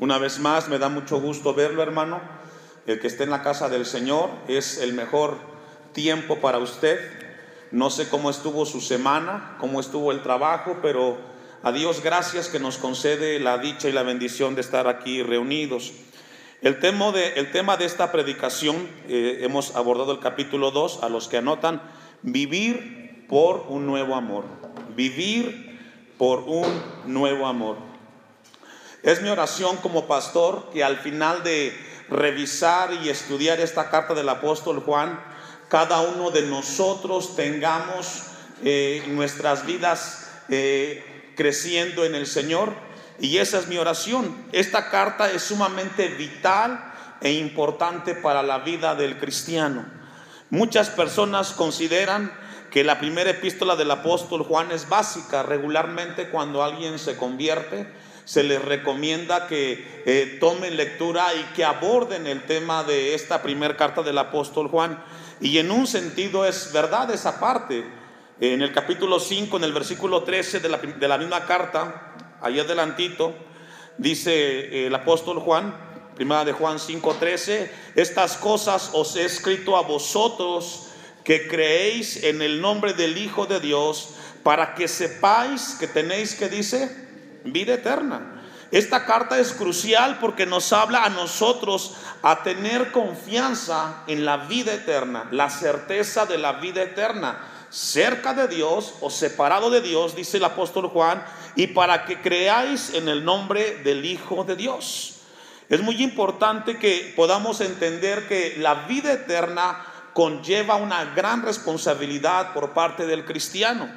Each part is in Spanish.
Una vez más, me da mucho gusto verlo, hermano. El que esté en la casa del Señor es el mejor tiempo para usted. No sé cómo estuvo su semana, cómo estuvo el trabajo, pero a Dios gracias que nos concede la dicha y la bendición de estar aquí reunidos. El tema de, el tema de esta predicación, eh, hemos abordado el capítulo 2, a los que anotan, vivir por un nuevo amor. Vivir por un nuevo amor. Es mi oración como pastor que al final de revisar y estudiar esta carta del apóstol Juan, cada uno de nosotros tengamos eh, nuestras vidas eh, creciendo en el Señor. Y esa es mi oración. Esta carta es sumamente vital e importante para la vida del cristiano. Muchas personas consideran que la primera epístola del apóstol Juan es básica. Regularmente cuando alguien se convierte, se les recomienda que eh, tomen lectura y que aborden el tema de esta primera carta del apóstol Juan. Y en un sentido es verdad esa parte. En el capítulo 5, en el versículo 13 de la, de la misma carta, ahí adelantito, dice eh, el apóstol Juan, primera de Juan 5:13, estas cosas os he escrito a vosotros que creéis en el nombre del Hijo de Dios, para que sepáis que tenéis que dice, vida eterna. Esta carta es crucial porque nos habla a nosotros a tener confianza en la vida eterna, la certeza de la vida eterna, cerca de Dios o separado de Dios, dice el apóstol Juan, y para que creáis en el nombre del Hijo de Dios. Es muy importante que podamos entender que la vida eterna conlleva una gran responsabilidad por parte del cristiano.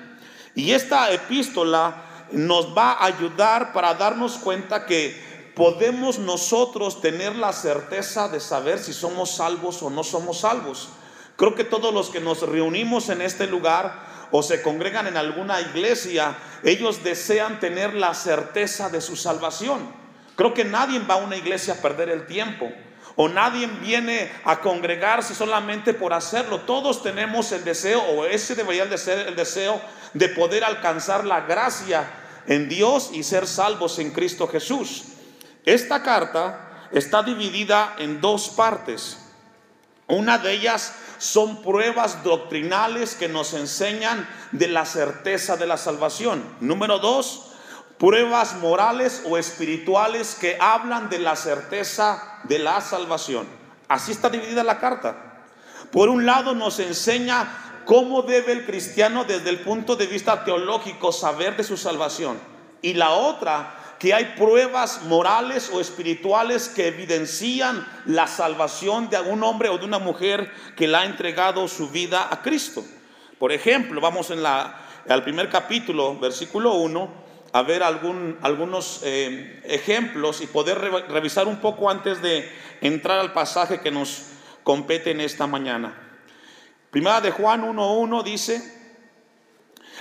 Y esta epístola nos va a ayudar para darnos cuenta que podemos nosotros tener la certeza de saber si somos salvos o no somos salvos. Creo que todos los que nos reunimos en este lugar o se congregan en alguna iglesia, ellos desean tener la certeza de su salvación. Creo que nadie va a una iglesia a perder el tiempo. O nadie viene a congregarse solamente por hacerlo. Todos tenemos el deseo, o ese debería de ser el deseo, de poder alcanzar la gracia en Dios y ser salvos en Cristo Jesús. Esta carta está dividida en dos partes. Una de ellas son pruebas doctrinales que nos enseñan de la certeza de la salvación. Número dos, pruebas morales o espirituales que hablan de la certeza de la salvación. Así está dividida la carta. Por un lado nos enseña ¿Cómo debe el cristiano desde el punto de vista teológico saber de su salvación? Y la otra, que hay pruebas morales o espirituales que evidencian la salvación de algún hombre o de una mujer que le ha entregado su vida a Cristo. Por ejemplo, vamos en la, al primer capítulo, versículo 1, a ver algún, algunos eh, ejemplos y poder revisar un poco antes de entrar al pasaje que nos compete en esta mañana. Primera de Juan 1.1 dice,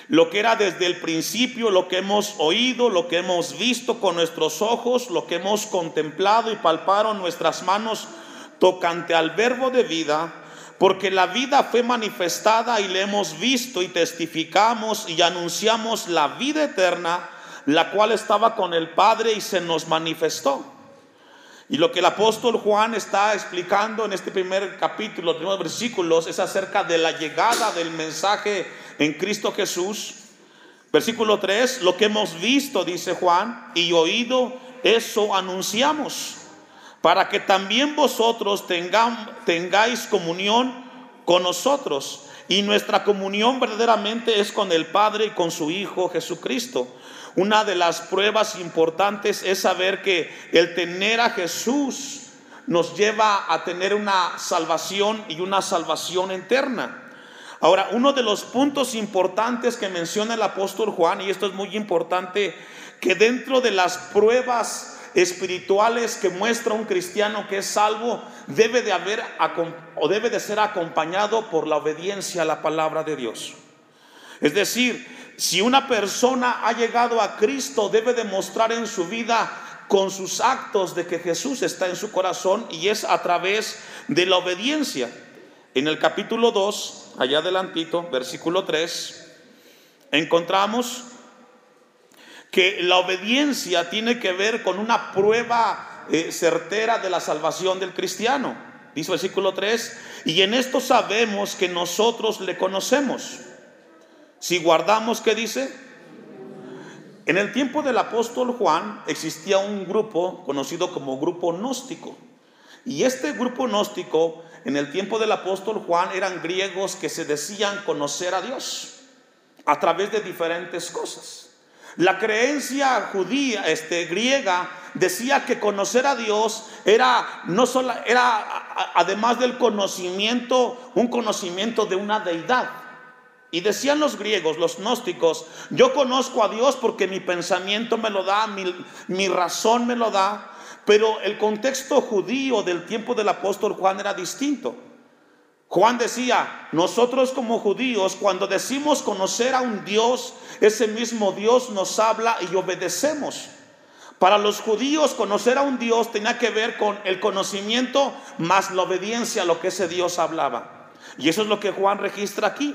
lo que era desde el principio, lo que hemos oído, lo que hemos visto con nuestros ojos, lo que hemos contemplado y palparon nuestras manos tocante al verbo de vida, porque la vida fue manifestada y le hemos visto y testificamos y anunciamos la vida eterna, la cual estaba con el Padre y se nos manifestó. Y lo que el apóstol Juan está explicando en este primer capítulo, primeros versículos, es acerca de la llegada del mensaje en Cristo Jesús. Versículo 3, lo que hemos visto, dice Juan, y oído, eso anunciamos, para que también vosotros tengáis comunión con nosotros. Y nuestra comunión verdaderamente es con el Padre y con su Hijo Jesucristo. Una de las pruebas importantes es saber que el tener a Jesús nos lleva a tener una salvación y una salvación eterna. Ahora, uno de los puntos importantes que menciona el apóstol Juan, y esto es muy importante, que dentro de las pruebas espirituales que muestra un cristiano que es salvo, debe de haber o debe de ser acompañado por la obediencia a la palabra de Dios. Es decir, si una persona ha llegado a Cristo, debe demostrar en su vida con sus actos de que Jesús está en su corazón y es a través de la obediencia. En el capítulo 2, allá adelantito, versículo 3, encontramos que la obediencia tiene que ver con una prueba eh, certera de la salvación del cristiano. Dice versículo 3, y en esto sabemos que nosotros le conocemos. Si guardamos, ¿qué dice? En el tiempo del apóstol Juan existía un grupo conocido como grupo gnóstico. Y este grupo gnóstico, en el tiempo del apóstol Juan, eran griegos que se decían conocer a Dios a través de diferentes cosas. La creencia judía, este, griega, decía que conocer a Dios era no solo, era además del conocimiento, un conocimiento de una deidad. Y decían los griegos, los gnósticos, yo conozco a Dios porque mi pensamiento me lo da, mi, mi razón me lo da, pero el contexto judío del tiempo del apóstol Juan era distinto. Juan decía, nosotros como judíos, cuando decimos conocer a un Dios, ese mismo Dios nos habla y obedecemos. Para los judíos conocer a un Dios tenía que ver con el conocimiento más la obediencia a lo que ese Dios hablaba. Y eso es lo que Juan registra aquí.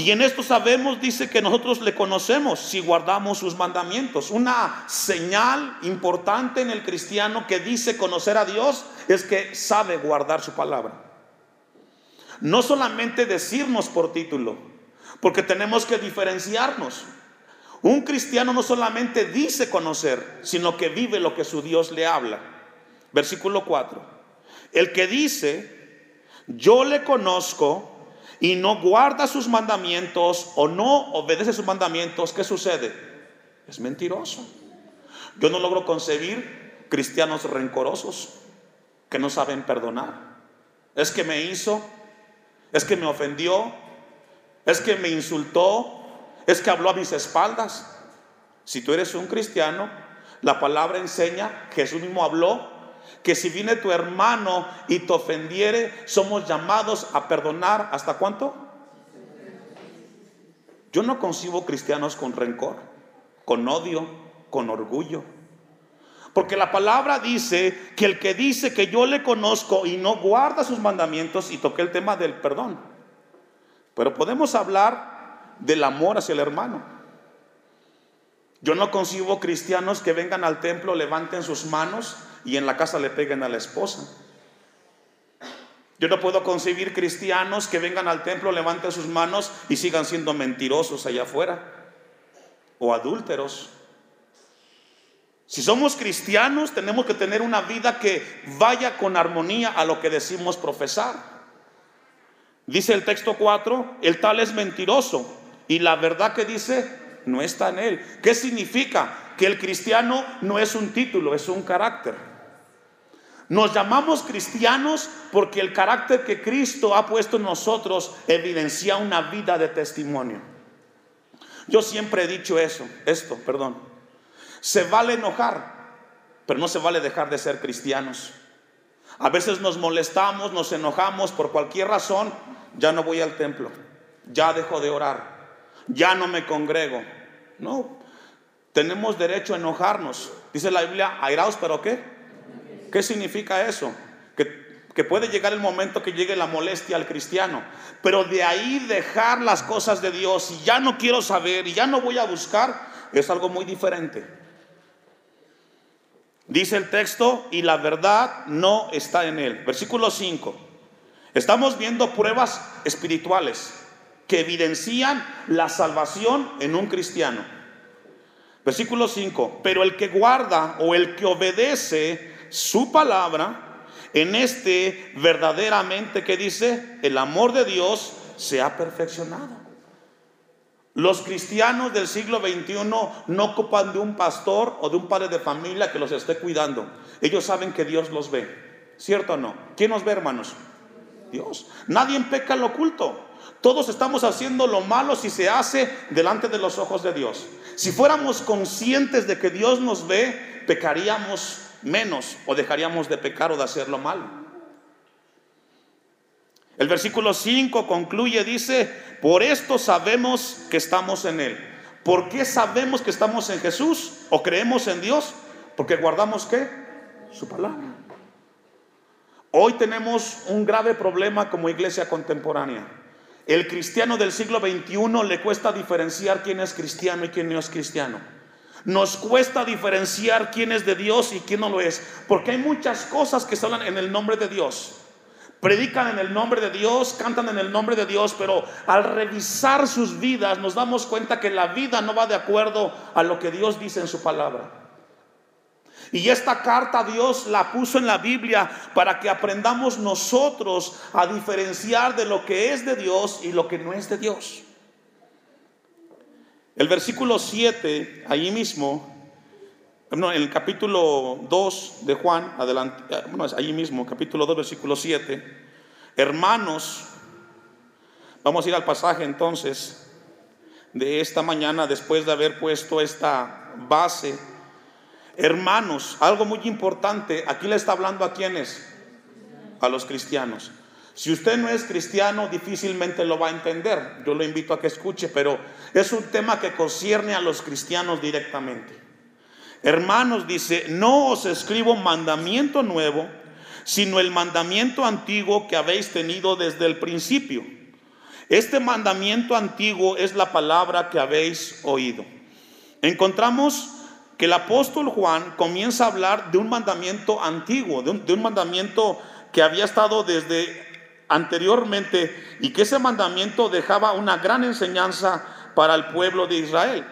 Y en esto sabemos, dice que nosotros le conocemos si guardamos sus mandamientos. Una señal importante en el cristiano que dice conocer a Dios es que sabe guardar su palabra. No solamente decirnos por título, porque tenemos que diferenciarnos. Un cristiano no solamente dice conocer, sino que vive lo que su Dios le habla. Versículo 4. El que dice, yo le conozco y no guarda sus mandamientos o no obedece sus mandamientos, ¿qué sucede? Es mentiroso. Yo no logro concebir cristianos rencorosos que no saben perdonar. Es que me hizo, es que me ofendió, es que me insultó, es que habló a mis espaldas. Si tú eres un cristiano, la palabra enseña, Jesús mismo habló, que si viene tu hermano y te ofendiere, somos llamados a perdonar. ¿Hasta cuánto? Yo no concibo cristianos con rencor, con odio, con orgullo. Porque la palabra dice que el que dice que yo le conozco y no guarda sus mandamientos, y toqué el tema del perdón. Pero podemos hablar del amor hacia el hermano. Yo no concibo cristianos que vengan al templo, levanten sus manos y en la casa le peguen a la esposa. Yo no puedo concebir cristianos que vengan al templo, levanten sus manos y sigan siendo mentirosos allá afuera o adúlteros. Si somos cristianos, tenemos que tener una vida que vaya con armonía a lo que decimos profesar. Dice el texto 4, el tal es mentiroso y la verdad que dice no está en él. ¿Qué significa? Que el cristiano no es un título, es un carácter. Nos llamamos cristianos porque el carácter que Cristo ha puesto en nosotros evidencia una vida de testimonio. Yo siempre he dicho eso, esto, perdón. Se vale enojar, pero no se vale dejar de ser cristianos. A veces nos molestamos, nos enojamos por cualquier razón, ya no voy al templo, ya dejo de orar, ya no me congrego. No, tenemos derecho a enojarnos. Dice la Biblia, airaos, pero ¿qué? ¿Qué significa eso? Que, puede llegar el momento que llegue la molestia al cristiano, pero de ahí dejar las cosas de Dios y ya no quiero saber y ya no voy a buscar, es algo muy diferente. Dice el texto, y la verdad no está en él. Versículo 5. Estamos viendo pruebas espirituales que evidencian la salvación en un cristiano. Versículo 5. Pero el que guarda o el que obedece su palabra, en este verdaderamente que dice, el amor de Dios se ha perfeccionado. Los cristianos del siglo XXI no ocupan de un pastor o de un padre de familia que los esté cuidando. Ellos saben que Dios los ve. ¿Cierto o no? ¿Quién nos ve, hermanos? Dios. Nadie peca en lo oculto. Todos estamos haciendo lo malo si se hace delante de los ojos de Dios. Si fuéramos conscientes de que Dios nos ve, pecaríamos menos o dejaríamos de pecar o de hacer lo malo. El versículo 5 concluye, dice, por esto sabemos que estamos en Él. ¿Por qué sabemos que estamos en Jesús o creemos en Dios? Porque guardamos qué? Su palabra. Hoy tenemos un grave problema como iglesia contemporánea. El cristiano del siglo XXI le cuesta diferenciar quién es cristiano y quién no es cristiano. Nos cuesta diferenciar quién es de Dios y quién no lo es, porque hay muchas cosas que se hablan en el nombre de Dios. Predican en el nombre de Dios, cantan en el nombre de Dios, pero al revisar sus vidas nos damos cuenta que la vida no va de acuerdo a lo que Dios dice en su palabra. Y esta carta Dios la puso en la Biblia para que aprendamos nosotros a diferenciar de lo que es de Dios y lo que no es de Dios. El versículo 7, allí mismo, en el capítulo 2 de Juan, adelante, eh, bueno, es allí mismo, capítulo 2, versículo 7, hermanos, vamos a ir al pasaje entonces de esta mañana después de haber puesto esta base. Hermanos, algo muy importante, aquí le está hablando a quienes, a los cristianos. Si usted no es cristiano, difícilmente lo va a entender. Yo lo invito a que escuche, pero es un tema que concierne a los cristianos directamente. Hermanos, dice, no os escribo mandamiento nuevo, sino el mandamiento antiguo que habéis tenido desde el principio. Este mandamiento antiguo es la palabra que habéis oído. Encontramos que el apóstol Juan comienza a hablar de un mandamiento antiguo, de un, de un mandamiento que había estado desde anteriormente y que ese mandamiento dejaba una gran enseñanza para el pueblo de Israel.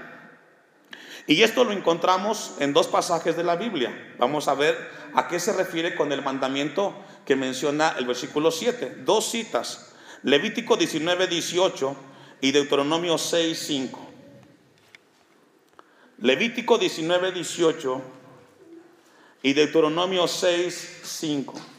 Y esto lo encontramos en dos pasajes de la Biblia. Vamos a ver a qué se refiere con el mandamiento que menciona el versículo 7. Dos citas, Levítico 19, 18 y Deuteronomio 6, 5. Levítico 19, 18 y Deuteronomio 6, 5.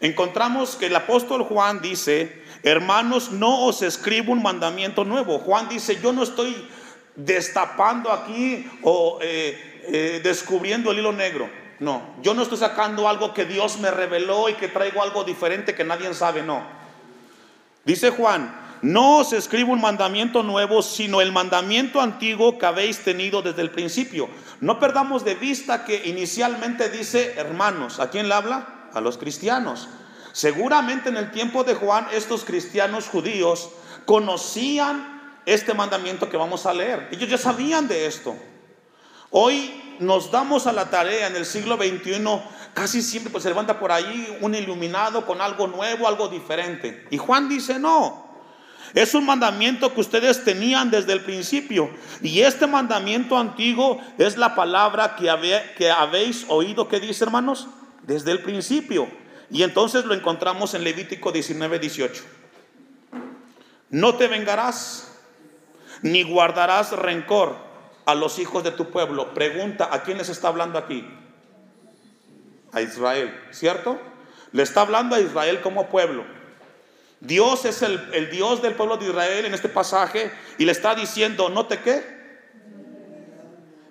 Encontramos que el apóstol Juan dice, hermanos, no os escribo un mandamiento nuevo. Juan dice, yo no estoy destapando aquí o eh, eh, descubriendo el hilo negro. No, yo no estoy sacando algo que Dios me reveló y que traigo algo diferente que nadie sabe, no. Dice Juan, no os escribo un mandamiento nuevo, sino el mandamiento antiguo que habéis tenido desde el principio. No perdamos de vista que inicialmente dice hermanos. ¿A quién le habla? A los cristianos. Seguramente en el tiempo de Juan estos cristianos judíos conocían este mandamiento que vamos a leer. Ellos ya sabían de esto. Hoy nos damos a la tarea en el siglo XXI, casi siempre pues se levanta por ahí un iluminado con algo nuevo, algo diferente. Y Juan dice, no, es un mandamiento que ustedes tenían desde el principio. Y este mandamiento antiguo es la palabra que, que habéis oído. ¿Qué dice, hermanos? Desde el principio. Y entonces lo encontramos en Levítico 19, 18. No te vengarás, ni guardarás rencor a los hijos de tu pueblo. Pregunta, ¿a quién les está hablando aquí? A Israel, ¿cierto? Le está hablando a Israel como pueblo. Dios es el, el, Dios del pueblo de Israel en este pasaje y le está diciendo, no te qué.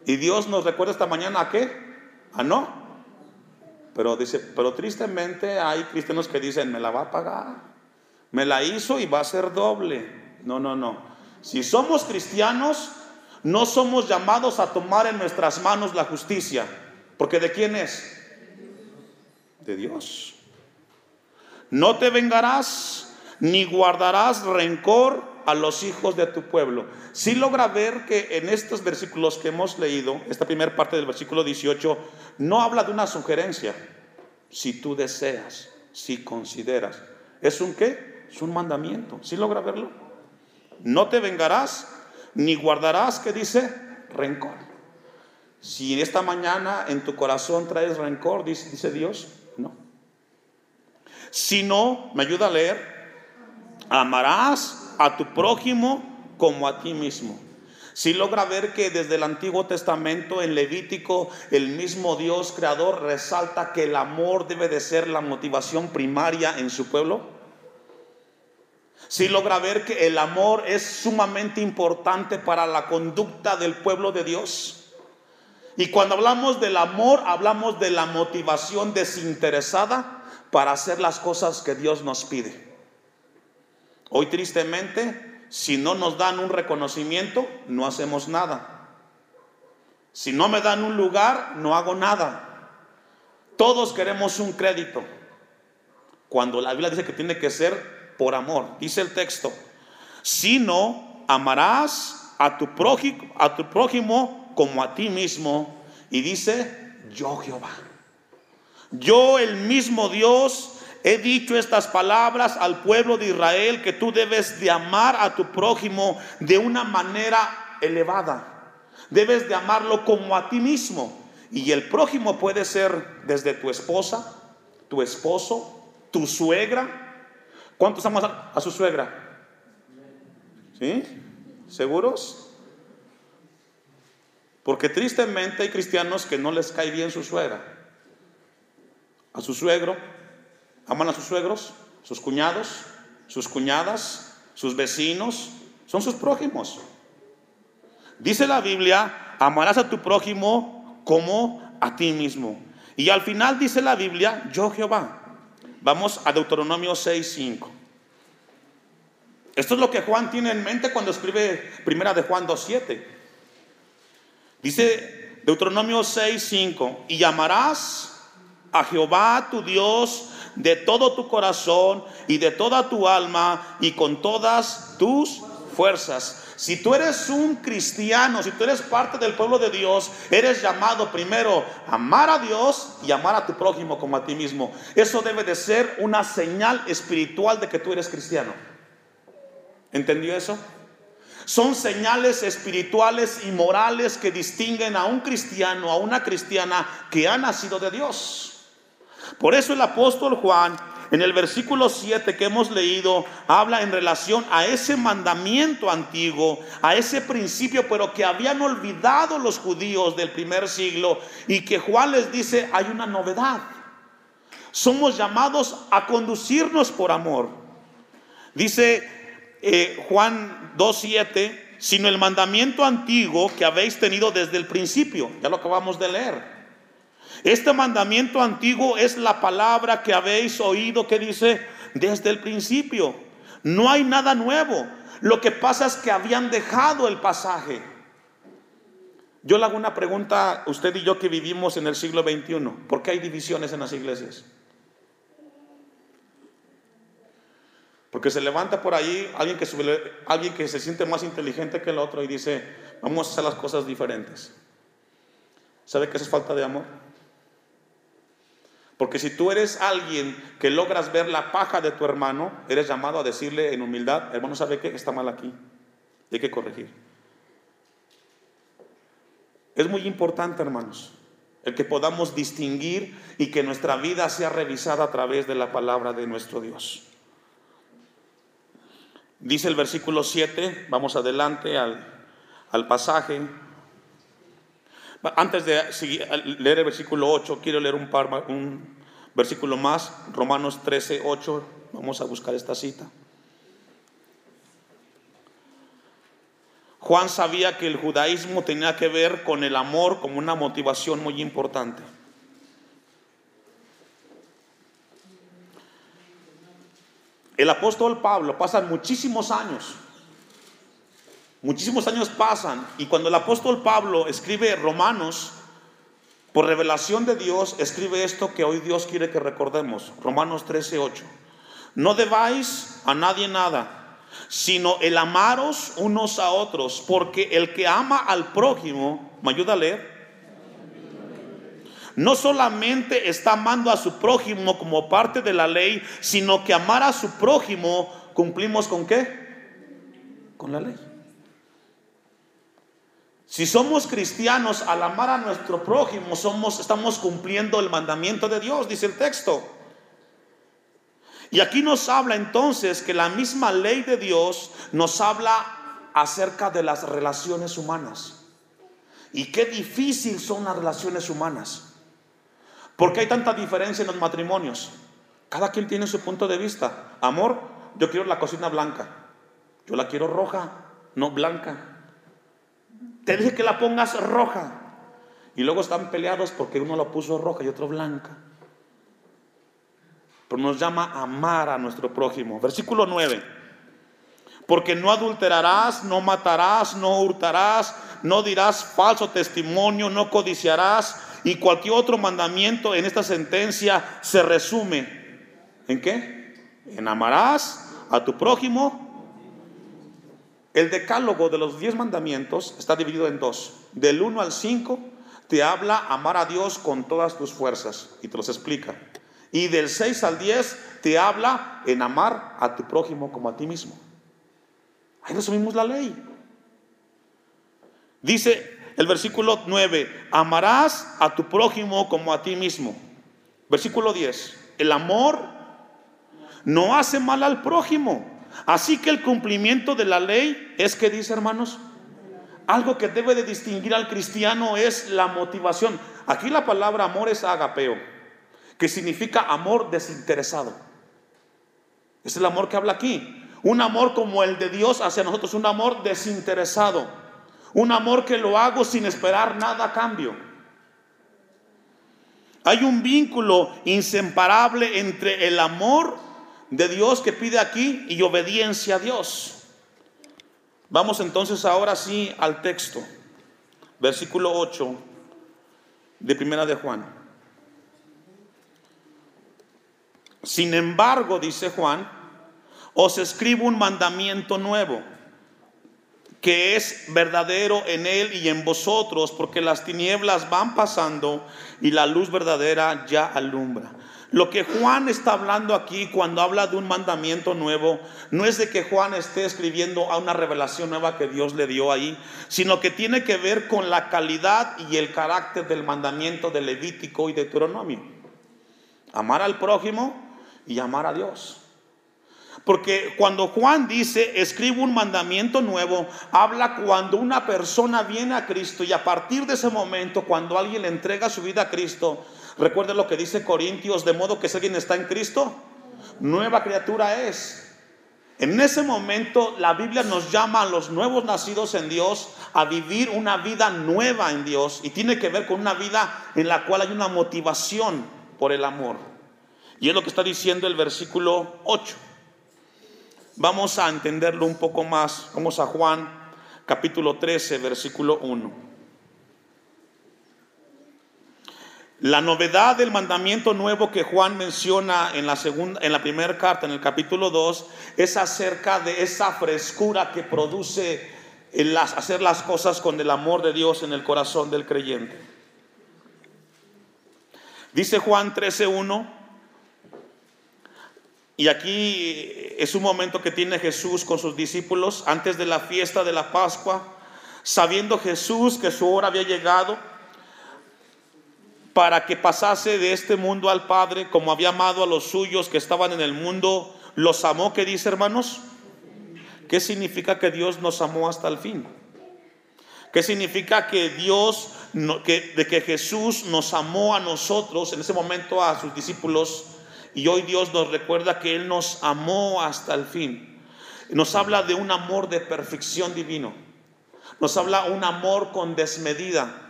Y Dios nos recuerda esta mañana a qué? A no pero dice, pero tristemente hay cristianos que dicen, me la va a pagar. Me la hizo y va a ser doble. No, no, no. Si somos cristianos, no somos llamados a tomar en nuestras manos la justicia. Porque ¿de quién es? De Dios. No te vengarás ni guardarás rencor a los hijos de tu pueblo. Si logra ver que en estos versículos que hemos leído, esta primera parte del versículo 18, no habla de una sugerencia. Si tú deseas, si consideras. ¿Es un qué? Es un mandamiento. ¿Sí logra verlo? No te vengarás ni guardarás, ¿qué dice? Rencor. Si esta mañana en tu corazón traes rencor, dice Dios, no. Si no, me ayuda a leer, amarás a tu prójimo como a ti mismo. Si logra ver que desde el Antiguo Testamento, en Levítico, el mismo Dios creador resalta que el amor debe de ser la motivación primaria en su pueblo. Si logra ver que el amor es sumamente importante para la conducta del pueblo de Dios. Y cuando hablamos del amor, hablamos de la motivación desinteresada para hacer las cosas que Dios nos pide. Hoy tristemente si no nos dan un reconocimiento, no hacemos nada. Si no me dan un lugar, no hago nada. Todos queremos un crédito. cuando la Biblia dice que tiene que ser por amor. Dice el texto, sino amarás a tu prójimo, a tu prójimo como a ti mismo. Y dice, yo Jehová. Yo el mismo Dios he dicho estas palabras al pueblo de Israel que tú debes de amar a tu prójimo de una manera elevada. Debes de amarlo como a ti mismo. Y el prójimo puede ser desde tu esposa, tu esposo, tu suegra. ¿Cuántos aman a, su suegra? ¿Sí? ¿Seguros? Porque tristemente hay cristianos que no les cae bien su suegra. A su suegro, aman a sus suegros, sus cuñados, sus cuñadas, sus vecinos, son sus prójimos. Dice la Biblia, amarás a tu prójimo como a ti mismo. Y al final dice la Biblia, yo Jehová. Vamos a Deuteronomio 6:5. Esto es lo que Juan tiene en mente cuando escribe Primera de Juan 2:7. Dice Deuteronomio 6:5, y llamarás a Jehová tu Dios de todo tu corazón y de toda tu alma y con todas tus fuerzas. Si tú eres un cristiano, si tú eres parte del pueblo de Dios, eres llamado primero a amar a Dios y amar a tu prójimo como a ti mismo. Eso debe de ser una señal espiritual de que tú eres cristiano. ¿Entendió eso? Son señales espirituales y morales que distinguen a un cristiano, a una cristiana que ha nacido de Dios. Por eso el apóstol Juan en el versículo 7 que hemos leído, habla en relación a ese mandamiento antiguo, a ese principio, pero que habían olvidado los judíos del primer siglo y que Juan les dice, hay una novedad. Somos llamados a conducirnos por amor. Dice eh, Juan 2.7, sino el mandamiento antiguo que habéis tenido desde el principio. Ya lo acabamos de leer. Este mandamiento antiguo es la palabra que habéis oído que dice desde el principio. No hay nada nuevo. Lo que pasa es que habían dejado el pasaje. Yo le hago una pregunta a usted y yo que vivimos en el siglo XXI. ¿Por qué hay divisiones en las iglesias? Porque se levanta por ahí alguien que, alguien que se siente más inteligente que el otro y dice, vamos a hacer las cosas diferentes. ¿Sabe que eso es falta de amor? Porque si tú eres alguien que logras ver la paja de tu hermano, eres llamado a decirle en humildad, hermano, ¿sabe qué? Está mal aquí. hay que corregir. Es muy importante, hermanos, el que podamos distinguir y que nuestra vida sea revisada a través de la palabra de nuestro Dios. Dice el versículo 7, vamos adelante al, al pasaje. Antes de leer el versículo 8, quiero leer un, par, un versículo más, Romanos 13, 8. Vamos a buscar esta cita. Juan sabía que el judaísmo tenía que ver con el amor como una motivación muy importante. El apóstol Pablo pasa muchísimos años Muchísimos años pasan y cuando el apóstol Pablo escribe Romanos, por revelación de Dios, escribe esto que hoy Dios quiere que recordemos. Romanos 13, 8. No debáis a nadie nada, sino el amaros unos a otros, porque el que ama al prójimo, ¿me ayuda a leer? No solamente está amando a su prójimo como parte de la ley, sino que amar a su prójimo cumplimos con qué? Con la ley. Si somos cristianos, al amar a nuestro prójimo, somos, estamos cumpliendo el mandamiento de Dios, dice el texto. Y aquí nos habla entonces que la misma ley de Dios nos habla acerca de las relaciones humanas. Y qué difícil son las relaciones humanas. Porque hay tanta diferencia en los matrimonios. Cada quien tiene su punto de vista. Amor, yo quiero la cocina blanca. Yo la quiero roja, no blanca. Te dije que la pongas roja. Y luego están peleados porque uno la puso roja y otro blanca. Pero nos llama a amar a nuestro prójimo. Versículo 9. Porque no adulterarás, no matarás, no hurtarás, no dirás falso testimonio, no codiciarás. Y cualquier otro mandamiento en esta sentencia se resume ¿En qué? En amarás a tu prójimo. El decálogo de los diez mandamientos está dividido en dos. Del 1 al 5 te habla amar a Dios con todas tus fuerzas y te los explica. Y del 6 al 10 te habla en amar a tu prójimo como a ti mismo. Ahí resumimos la ley. Dice el versículo 9, amarás a tu prójimo como a ti mismo. Versículo 10, el amor no hace mal al prójimo. Así que el cumplimiento de la ley es que dice, hermanos, algo que debe de distinguir al cristiano es la motivación. Aquí la palabra amor es agapeo, que significa amor desinteresado. Es el amor que habla aquí. Un amor como el de Dios hacia nosotros, un amor desinteresado. Un amor que lo hago sin esperar nada a cambio. Hay un vínculo inseparable entre el amor de Dios que pide aquí y obediencia a Dios. Vamos entonces ahora sí al texto. Versículo 8 de Primera de Juan. Sin embargo, dice Juan, os escribo un mandamiento nuevo, que es verdadero en él y en vosotros, porque las tinieblas van pasando y la luz verdadera ya alumbra. Lo que Juan está hablando aquí cuando habla de un mandamiento nuevo, no es de que Juan esté escribiendo a una revelación nueva que Dios le dio ahí, sino que tiene que ver con la calidad y el carácter del mandamiento de Levítico y de Deuteronomio. Amar al prójimo y amar a Dios. Porque cuando Juan dice, escribo un mandamiento nuevo, habla cuando una persona viene a Cristo y a partir de ese momento, cuando alguien le entrega su vida a Cristo, Recuerde lo que dice Corintios, de modo que si alguien está en Cristo, nueva criatura es. En ese momento la Biblia nos llama a los nuevos nacidos en Dios a vivir una vida nueva en Dios y tiene que ver con una vida en la cual hay una motivación por el amor. Y es lo que está diciendo el versículo 8. Vamos a entenderlo un poco más. Vamos a Juan capítulo 13, versículo 1. La novedad del mandamiento nuevo que Juan menciona en la segunda en la primera carta en el capítulo 2 es acerca de esa frescura que produce hacer las cosas con el amor de Dios en el corazón del creyente. Dice Juan 13:1 y aquí es un momento que tiene Jesús con sus discípulos antes de la fiesta de la Pascua, sabiendo Jesús que su hora había llegado para que pasase de este mundo al Padre, como había amado a los suyos que estaban en el mundo, los amó, ¿qué dice hermanos? ¿Qué significa que Dios nos amó hasta el fin? ¿Qué significa que Dios, que, de que Jesús nos amó a nosotros, en ese momento a sus discípulos, y hoy Dios nos recuerda que Él nos amó hasta el fin? Nos habla de un amor de perfección divino. Nos habla un amor con desmedida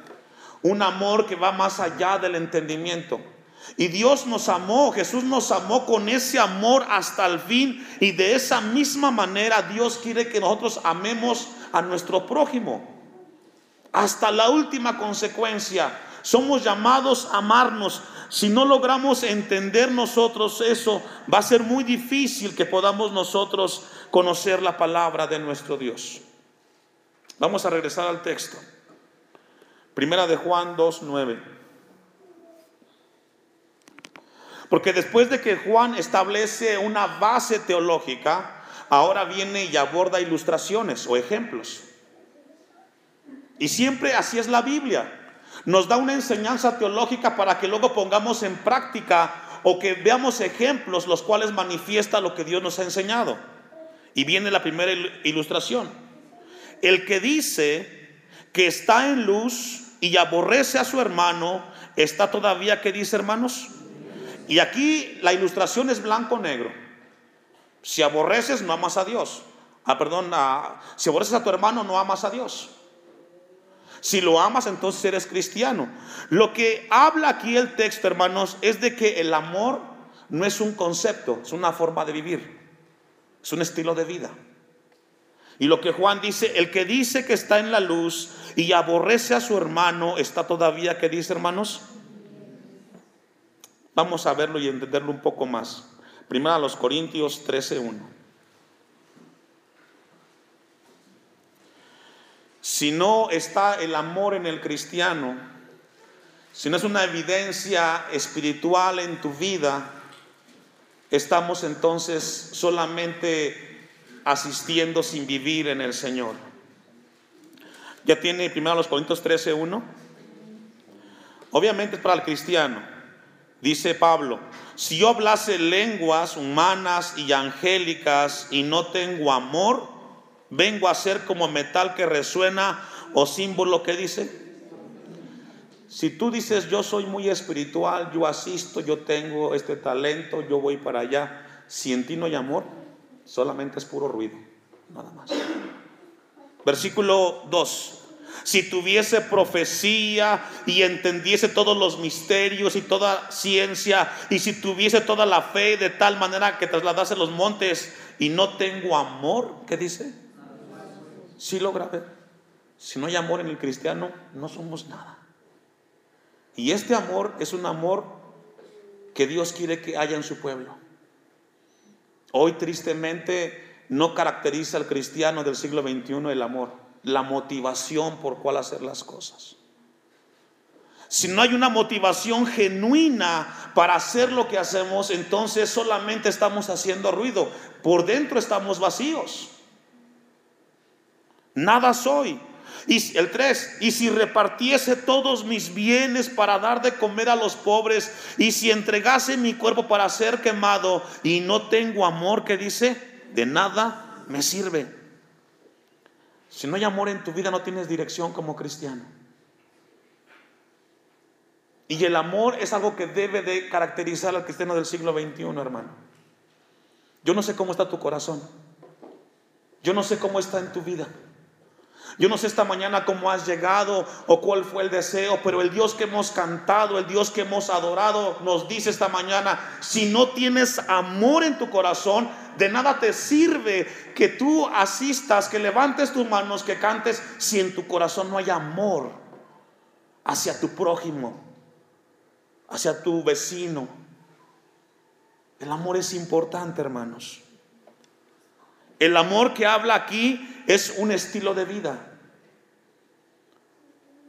un amor que va más allá del entendimiento. Y Dios nos amó, Jesús nos amó con ese amor hasta el fin. Y de esa misma manera Dios quiere que nosotros amemos a nuestro prójimo. Hasta la última consecuencia. Somos llamados a amarnos. Si no logramos entender nosotros eso, va a ser muy difícil que podamos nosotros conocer la palabra de nuestro Dios. Vamos a regresar al texto. Primera de Juan 2.9. Porque después de que Juan establece una base teológica, ahora viene y aborda ilustraciones o ejemplos. Y siempre así es la Biblia. Nos da una enseñanza teológica para que luego pongamos en práctica o que veamos ejemplos los cuales manifiesta lo que Dios nos ha enseñado. Y viene la primera ilustración. El que dice que está en luz y aborrece a su hermano, está todavía, ¿qué dice hermanos? Y aquí la ilustración es blanco-negro. Si aborreces, no amas a Dios. Ah, perdón, si aborreces a tu hermano, no amas a Dios. Si lo amas, entonces eres cristiano. Lo que habla aquí el texto, hermanos, es de que el amor no es un concepto, es una forma de vivir. Es un estilo de vida. Y lo que Juan dice, el que dice que está en la luz y aborrece a su hermano, está todavía, ¿qué dice hermanos? Vamos a verlo y entenderlo un poco más. Primera a los Corintios 13:1. Si no está el amor en el cristiano, si no es una evidencia espiritual en tu vida, estamos entonces solamente asistiendo sin vivir en el Señor. Ya tiene primero los Corintios 13:1. Obviamente es para el cristiano. Dice Pablo, si yo hablase lenguas humanas y angélicas y no tengo amor, vengo a ser como metal que resuena o símbolo que dice. Si tú dices, yo soy muy espiritual, yo asisto, yo tengo este talento, yo voy para allá, si en ti no hay amor, solamente es puro ruido, nada más. Versículo 2 si tuviese profecía y entendiese todos los misterios y toda ciencia, y si tuviese toda la fe de tal manera que trasladase los montes y no tengo amor, ¿qué dice? Si lo grave. Si no hay amor en el cristiano, no somos nada. Y este amor es un amor que Dios quiere que haya en su pueblo. Hoy tristemente no caracteriza al cristiano del siglo XXI el amor la motivación por cuál hacer las cosas. Si no hay una motivación genuina para hacer lo que hacemos, entonces solamente estamos haciendo ruido. Por dentro estamos vacíos. Nada soy. Y el 3, y si repartiese todos mis bienes para dar de comer a los pobres, y si entregase mi cuerpo para ser quemado, y no tengo amor, que dice, de nada me sirve. Si no hay amor en tu vida, no tienes dirección como cristiano. Y el amor es algo que debe de caracterizar al cristiano del siglo XXI, hermano. Yo no sé cómo está tu corazón. Yo no sé cómo está en tu vida. Yo no sé esta mañana cómo has llegado o cuál fue el deseo, pero el Dios que hemos cantado, el Dios que hemos adorado, nos dice esta mañana, si no tienes amor en tu corazón, de nada te sirve que tú asistas, que levantes tus manos, que cantes, si en tu corazón no hay amor hacia tu prójimo, hacia tu vecino. El amor es importante, hermanos. El amor que habla aquí es un estilo de vida.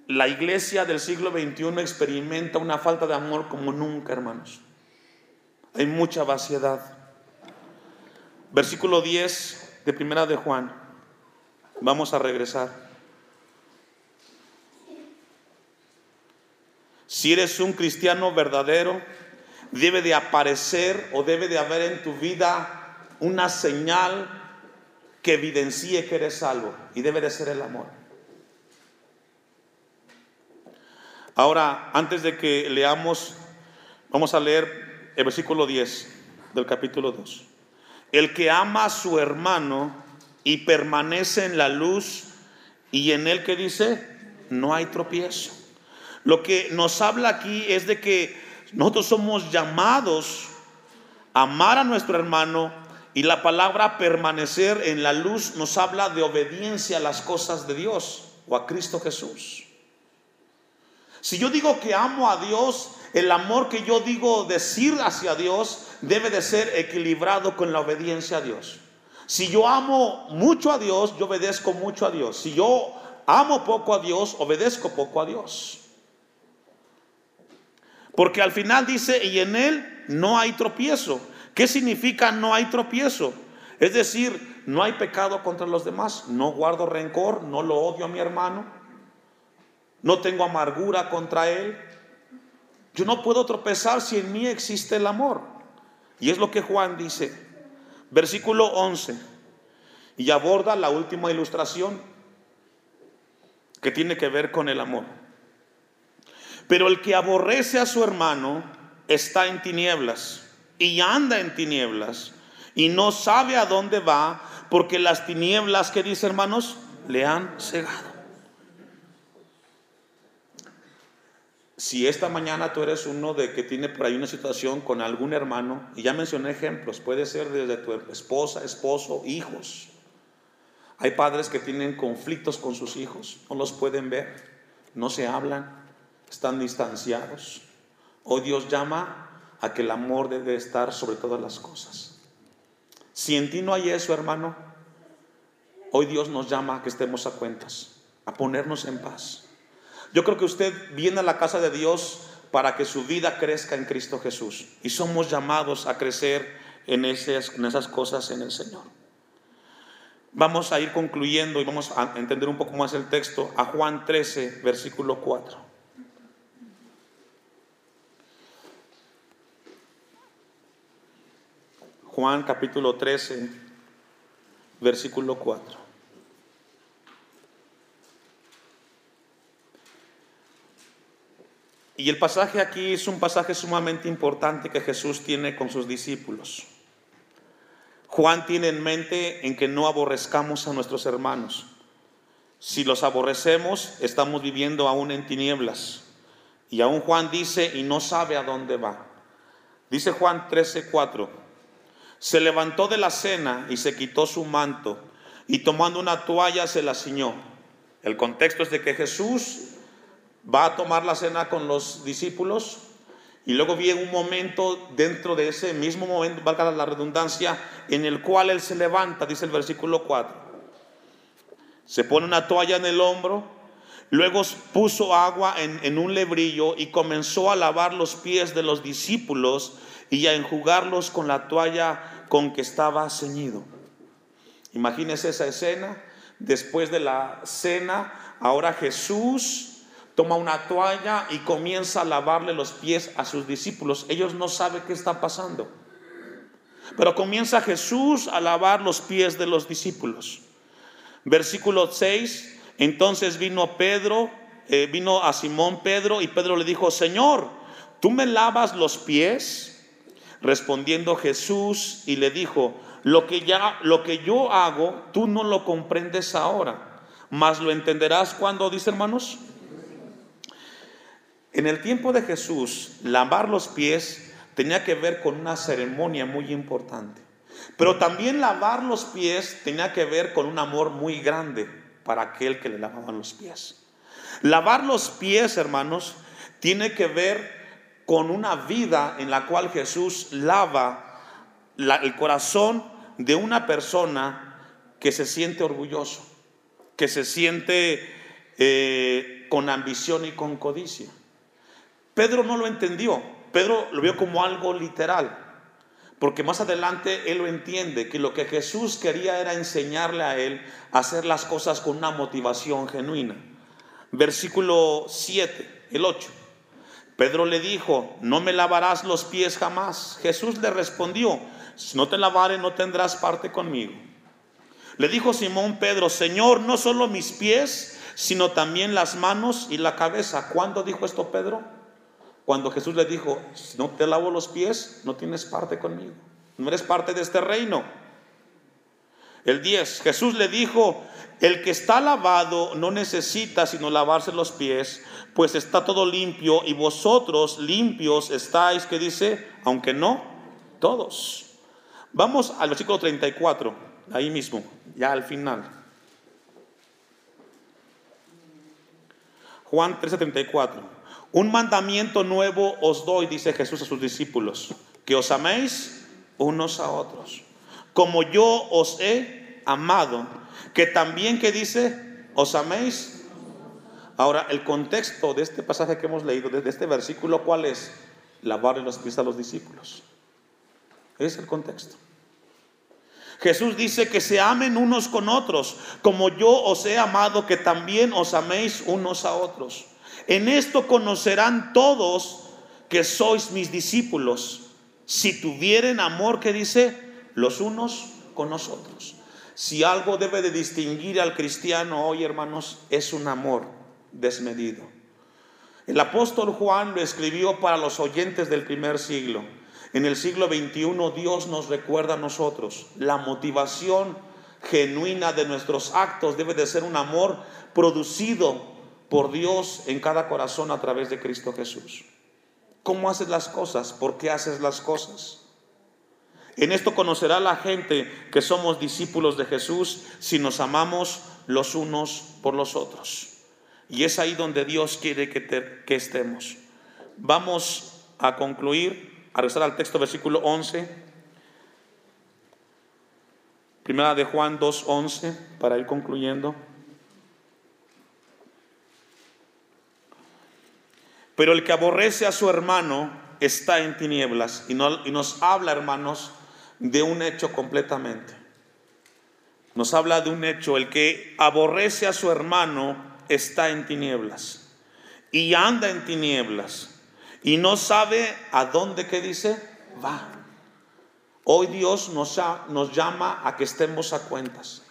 La iglesia del siglo XXI experimenta una falta de amor como nunca, hermanos. Hay mucha vaciedad. Versículo 10 de Primera de Juan. Vamos a regresar. Si eres un cristiano verdadero, debe de aparecer o debe de haber en tu vida una señal que evidencie que eres salvo y debe de ser el amor. Ahora, antes de que leamos, vamos a leer el versículo 10 del capítulo 2. El que ama a su hermano y permanece en la luz y en él que dice, no hay tropiezo. Lo que nos habla aquí es de que nosotros somos llamados a amar a nuestro hermano y la palabra permanecer en la luz nos habla de obediencia a las cosas de Dios o a Cristo Jesús. Si yo digo que amo a Dios, el amor que yo digo decir hacia Dios debe de ser equilibrado con la obediencia a Dios. Si yo amo mucho a Dios, yo obedezco mucho a Dios. Si yo amo poco a Dios, obedezco poco a Dios. Porque al final dice, y en Él no hay tropiezo. ¿Qué significa no hay tropiezo? Es decir, no hay pecado contra los demás, no guardo rencor, no lo odio a mi hermano, no tengo amargura contra él. Yo no puedo tropezar si en mí existe el amor. Y es lo que Juan dice, versículo 11, y aborda la última ilustración que tiene que ver con el amor. Pero el que aborrece a su hermano está en tinieblas y anda en tinieblas y no sabe a dónde va porque las tinieblas que dice hermanos le han cegado. Si esta mañana tú eres uno de que tiene por ahí una situación con algún hermano, y ya mencioné ejemplos, puede ser desde tu esposa, esposo, hijos. Hay padres que tienen conflictos con sus hijos, no los pueden ver, no se hablan, están distanciados. Hoy Dios llama a que el amor debe estar sobre todas las cosas. Si en ti no hay eso, hermano, hoy Dios nos llama a que estemos a cuentas, a ponernos en paz. Yo creo que usted viene a la casa de Dios para que su vida crezca en Cristo Jesús. Y somos llamados a crecer en esas, cosas en el Señor. Vamos a ir concluyendo y vamos a entender un poco más el texto a Juan 13, versículo 4. Juan capítulo 13, versículo 4. Y el pasaje aquí es un pasaje sumamente importante que Jesús tiene con sus discípulos. Juan tiene en mente en que no aborrezcamos a nuestros hermanos. Si los aborrecemos, estamos viviendo aún en tinieblas. Y aún Juan dice y no sabe a dónde va. Dice Juan 13:4 se levantó de la cena y se quitó su manto y tomando una toalla se la ciñó. El contexto es de que Jesús va a tomar la cena con los discípulos y luego viene un momento dentro de ese mismo momento, valga la redundancia, en el cual Él se levanta, dice el versículo 4. Se pone una toalla en el hombro, luego puso agua en, en un lebrillo y comenzó a lavar los pies de los discípulos y a enjugarlos con la toalla con que estaba ceñido. Imagínese esa escena. Después de la cena, ahora Jesús toma una toalla y comienza a lavarle los pies a sus discípulos. Ellos no saben qué está pasando. Pero comienza Jesús a lavar los pies de los discípulos. Versículo 6, entonces vino Pedro, eh, vino a Simón Pedro y Pedro le dijo, Señor, ¿tú me lavas los pies? Respondiendo Jesús y le dijo, lo que ya lo que yo hago, tú no lo comprendes ahora, mas lo entenderás cuando dice, hermanos. En el tiempo de Jesús, lavar los pies tenía que ver con una ceremonia muy importante. Pero también lavar los pies tenía que ver con un amor muy grande para aquel que le lavaban los pies. Lavar los pies, hermanos, tiene que ver con una vida en la cual Jesús lava el corazón de una persona que se siente orgulloso, que se siente eh, con ambición y con codicia. Pedro no lo entendió, Pedro lo vio como algo literal, porque más adelante él lo entiende, que lo que Jesús quería era enseñarle a él a hacer las cosas con una motivación genuina. Versículo 7, el 8. Pedro le dijo, no me lavarás los pies jamás. Jesús le respondió, si no te lavare no tendrás parte conmigo. Le dijo Simón Pedro, Señor, no solo mis pies, sino también las manos y la cabeza. ¿Cuándo dijo esto Pedro? Cuando Jesús le dijo, si no te lavo los pies, no tienes parte conmigo. No eres parte de este reino. El 10, Jesús le dijo, el que está lavado no necesita sino lavarse los pies, pues está todo limpio y vosotros limpios estáis, que dice, aunque no, todos. Vamos al versículo 34, ahí mismo, ya al final. Juan 13:34. Un mandamiento nuevo os doy, dice Jesús a sus discípulos, que os améis unos a otros, como yo os he amado, que también que dice, os améis Ahora, el contexto de este pasaje que hemos leído, desde este versículo, ¿cuál es? Lavarle los pies a los discípulos. Es el contexto. Jesús dice que se amen unos con otros, como yo os he amado, que también os améis unos a otros. En esto conocerán todos que sois mis discípulos, si tuvieren amor, que dice, los unos con nosotros. Si algo debe de distinguir al cristiano hoy, hermanos, es un amor desmedido. El apóstol Juan lo escribió para los oyentes del primer siglo. En el siglo XXI Dios nos recuerda a nosotros. La motivación genuina de nuestros actos debe de ser un amor producido por Dios en cada corazón a través de Cristo Jesús. ¿Cómo haces las cosas? ¿Por qué haces las cosas? En esto conocerá la gente que somos discípulos de Jesús si nos amamos los unos por los otros. Y es ahí donde Dios quiere que, estemos. Vamos a concluir a regresar al texto versículo 11. Primera de Juan 2.11, para ir concluyendo. Pero el que aborrece a su hermano está en tinieblas. Y, y nos habla, hermanos, de un hecho completamente. Nos habla de un hecho. El que aborrece a su hermano está en tinieblas. Y anda en tinieblas. Y no sabe a dónde, ¿qué dice? Va. Hoy Dios nos, nos llama a que estemos a cuentas.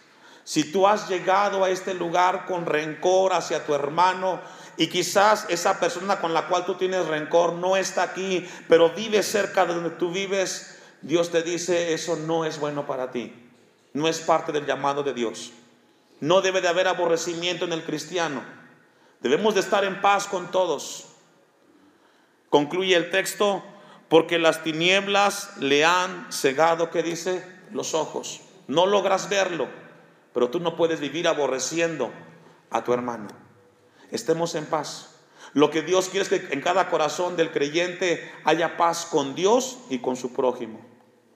Si tú has llegado a este lugar con rencor hacia tu hermano y quizás esa persona con la cual tú tienes rencor no está aquí, pero vive cerca de donde tú vives, Dios te dice, eso no es bueno para ti. No es parte del llamado de Dios. No debe de haber aborrecimiento en el cristiano. Debemos de estar en paz con todos. Concluye el texto, porque las tinieblas le han cegado, ¿qué dice? Los ojos. No logras verlo, pero tú no puedes vivir aborreciendo a tu hermano. Estemos en paz. Lo que Dios quiere es que en cada corazón del creyente haya paz con Dios y con su prójimo.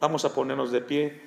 Vamos a ponernos de pie.